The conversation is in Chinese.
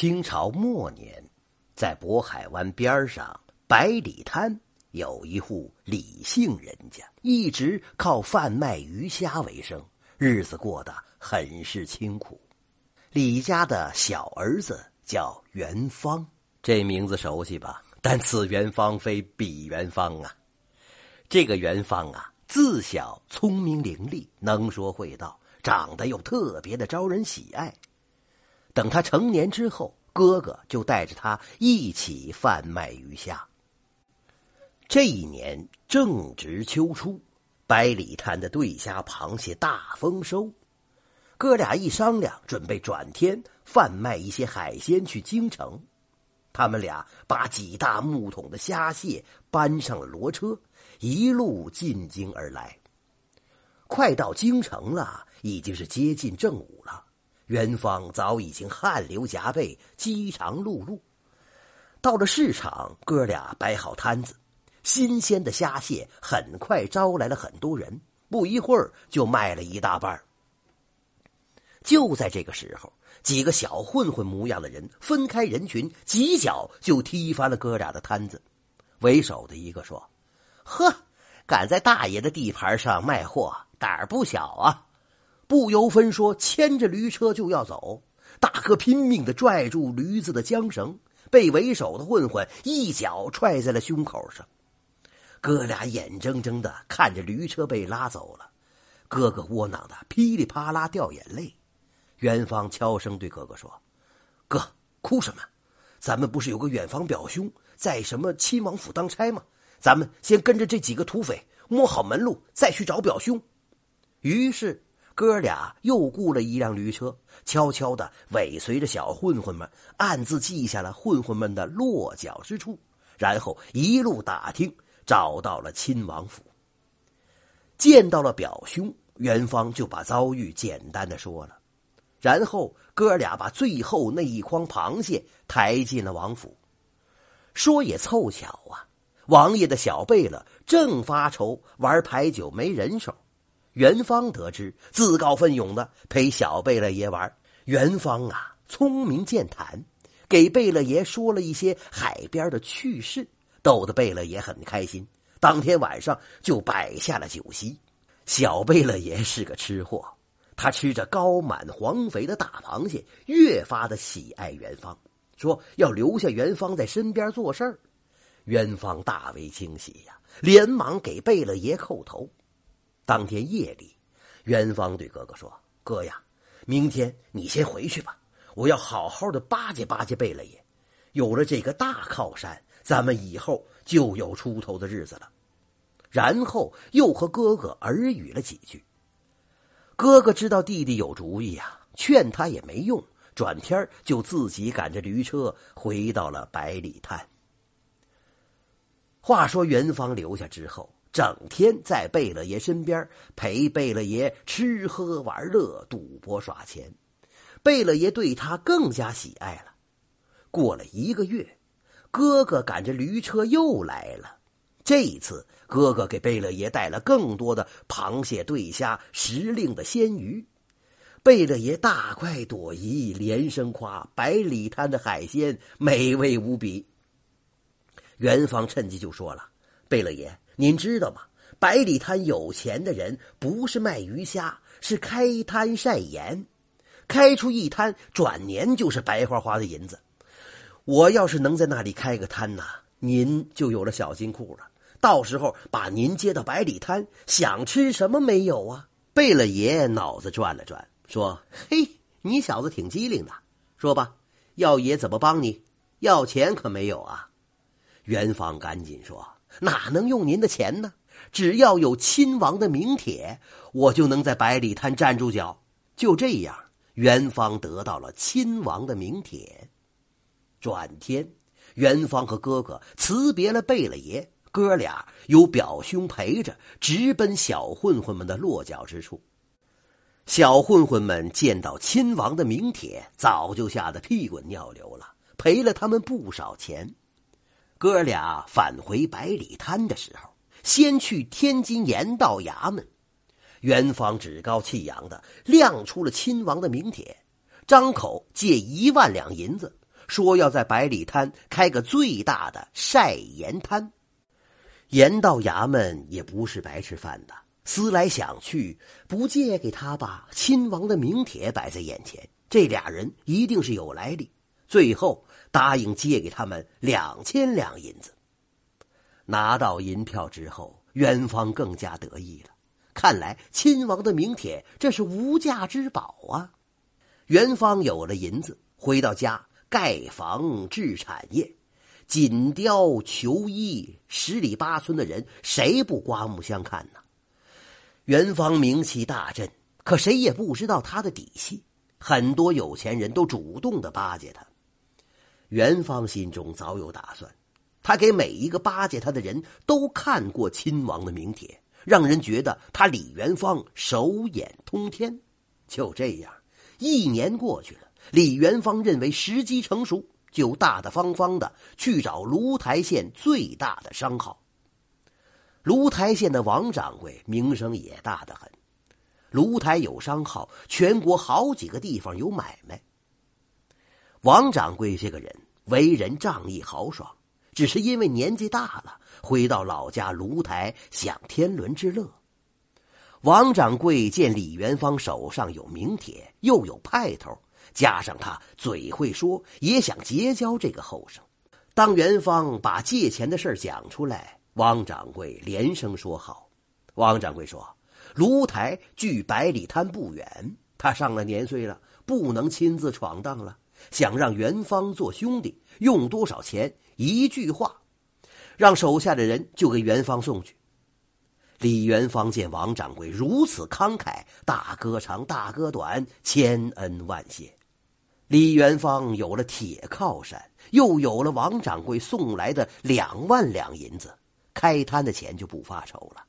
清朝末年，在渤海湾边上百里滩有一户李姓人家，一直靠贩卖鱼虾为生，日子过得很是清苦。李家的小儿子叫元芳，这名字熟悉吧？但此元芳非彼元芳啊！这个元芳啊，自小聪明伶俐，能说会道，长得又特别的招人喜爱。等他成年之后，哥哥就带着他一起贩卖鱼虾。这一年正值秋初，百里滩的对虾、螃蟹大丰收。哥俩一商量，准备转天贩卖一些海鲜去京城。他们俩把几大木桶的虾蟹搬上了骡车，一路进京而来。快到京城了，已经是接近正午了。元芳早已经汗流浃背，饥肠辘辘。到了市场，哥俩摆好摊子，新鲜的虾蟹很快招来了很多人，不一会儿就卖了一大半。就在这个时候，几个小混混模样的人分开人群，几脚就踢翻了哥俩的摊子。为首的一个说：“呵，敢在大爷的地盘上卖货，胆儿不小啊！”不由分说，牵着驴车就要走。大哥拼命的拽住驴子的缰绳，被为首的混混一脚踹在了胸口上。哥俩眼睁睁的看着驴车被拉走了，哥哥窝囊的噼里啪啦掉眼泪。元芳悄声对哥哥说：“哥，哭什么？咱们不是有个远房表兄在什么亲王府当差吗？咱们先跟着这几个土匪摸好门路，再去找表兄。”于是。哥俩又雇了一辆驴车，悄悄的尾随着小混混们，暗自记下了混混们的落脚之处，然后一路打听，找到了亲王府。见到了表兄，元芳就把遭遇简单的说了，然后哥俩把最后那一筐螃蟹抬进了王府。说也凑巧啊，王爷的小贝勒正发愁玩牌九没人手。元芳得知，自告奋勇的陪小贝勒爷玩。元芳啊，聪明健谈，给贝勒爷说了一些海边的趣事，逗得贝勒爷很开心。当天晚上就摆下了酒席。小贝勒爷是个吃货，他吃着高满黄肥的大螃蟹，越发的喜爱元芳，说要留下元芳在身边做事儿。元芳大为惊喜呀，连忙给贝勒爷叩头。当天夜里，元芳对哥哥说：“哥呀，明天你先回去吧，我要好好的巴结巴结贝勒爷。有了这个大靠山，咱们以后就有出头的日子了。”然后又和哥哥耳语了几句。哥哥知道弟弟有主意呀，劝他也没用，转天就自己赶着驴车回到了百里滩。话说元芳留下之后。整天在贝勒爷身边陪贝勒爷吃喝玩乐、赌博耍钱，贝勒爷对他更加喜爱了。过了一个月，哥哥赶着驴车又来了。这一次，哥哥给贝勒爷带了更多的螃蟹、对虾、时令的鲜鱼。贝勒爷大快朵颐，连声夸百里滩的海鲜美味无比。元芳趁机就说了：“贝勒爷。”您知道吗？百里滩有钱的人不是卖鱼虾，是开摊晒盐，开出一摊，转年就是白花花的银子。我要是能在那里开个摊呐，您就有了小金库了。到时候把您接到百里滩，想吃什么没有啊？贝勒爷脑子转了转，说：“嘿，你小子挺机灵的，说吧，要爷怎么帮你？要钱可没有啊？”元芳赶紧说。哪能用您的钱呢？只要有亲王的名帖，我就能在百里滩站住脚。就这样，元芳得到了亲王的名帖。转天，元芳和哥哥辞别了贝勒爷，哥俩有表兄陪着，直奔小混混们的落脚之处。小混混们见到亲王的名帖，早就吓得屁滚尿流了，赔了他们不少钱。哥俩返回百里滩的时候，先去天津盐道衙门。元芳趾高气扬的亮出了亲王的名帖，张口借一万两银子，说要在百里滩开个最大的晒盐摊。盐道衙门也不是白吃饭的，思来想去，不借给他吧？亲王的名帖摆在眼前，这俩人一定是有来历。最后答应借给他们两千两银子。拿到银票之后，元芳更加得意了。看来亲王的名帖这是无价之宝啊！元芳有了银子，回到家盖房置产业。锦雕求医，十里八村的人谁不刮目相看呢？元芳名气大振，可谁也不知道他的底细。很多有钱人都主动的巴结他。元芳心中早有打算，他给每一个巴结他的人都看过亲王的名帖，让人觉得他李元芳手眼通天。就这样，一年过去了，李元芳认为时机成熟。就大大方方的去找芦台县最大的商号。芦台县的王掌柜名声也大得很，芦台有商号，全国好几个地方有买卖。王掌柜这个人为人仗义豪爽，只是因为年纪大了，回到老家芦台享天伦之乐。王掌柜见李元芳手上有名帖，又有派头。加上他嘴会说，也想结交这个后生。当元芳把借钱的事讲出来，王掌柜连声说好。王掌柜说：“芦台距百里滩不远，他上了年岁了，不能亲自闯荡了，想让元芳做兄弟，用多少钱？一句话，让手下的人就给元芳送去。”李元芳见王掌柜如此慷慨，大哥长，大哥短，千恩万谢。李元芳有了铁靠山，又有了王掌柜送来的两万两银子，开摊的钱就不发愁了。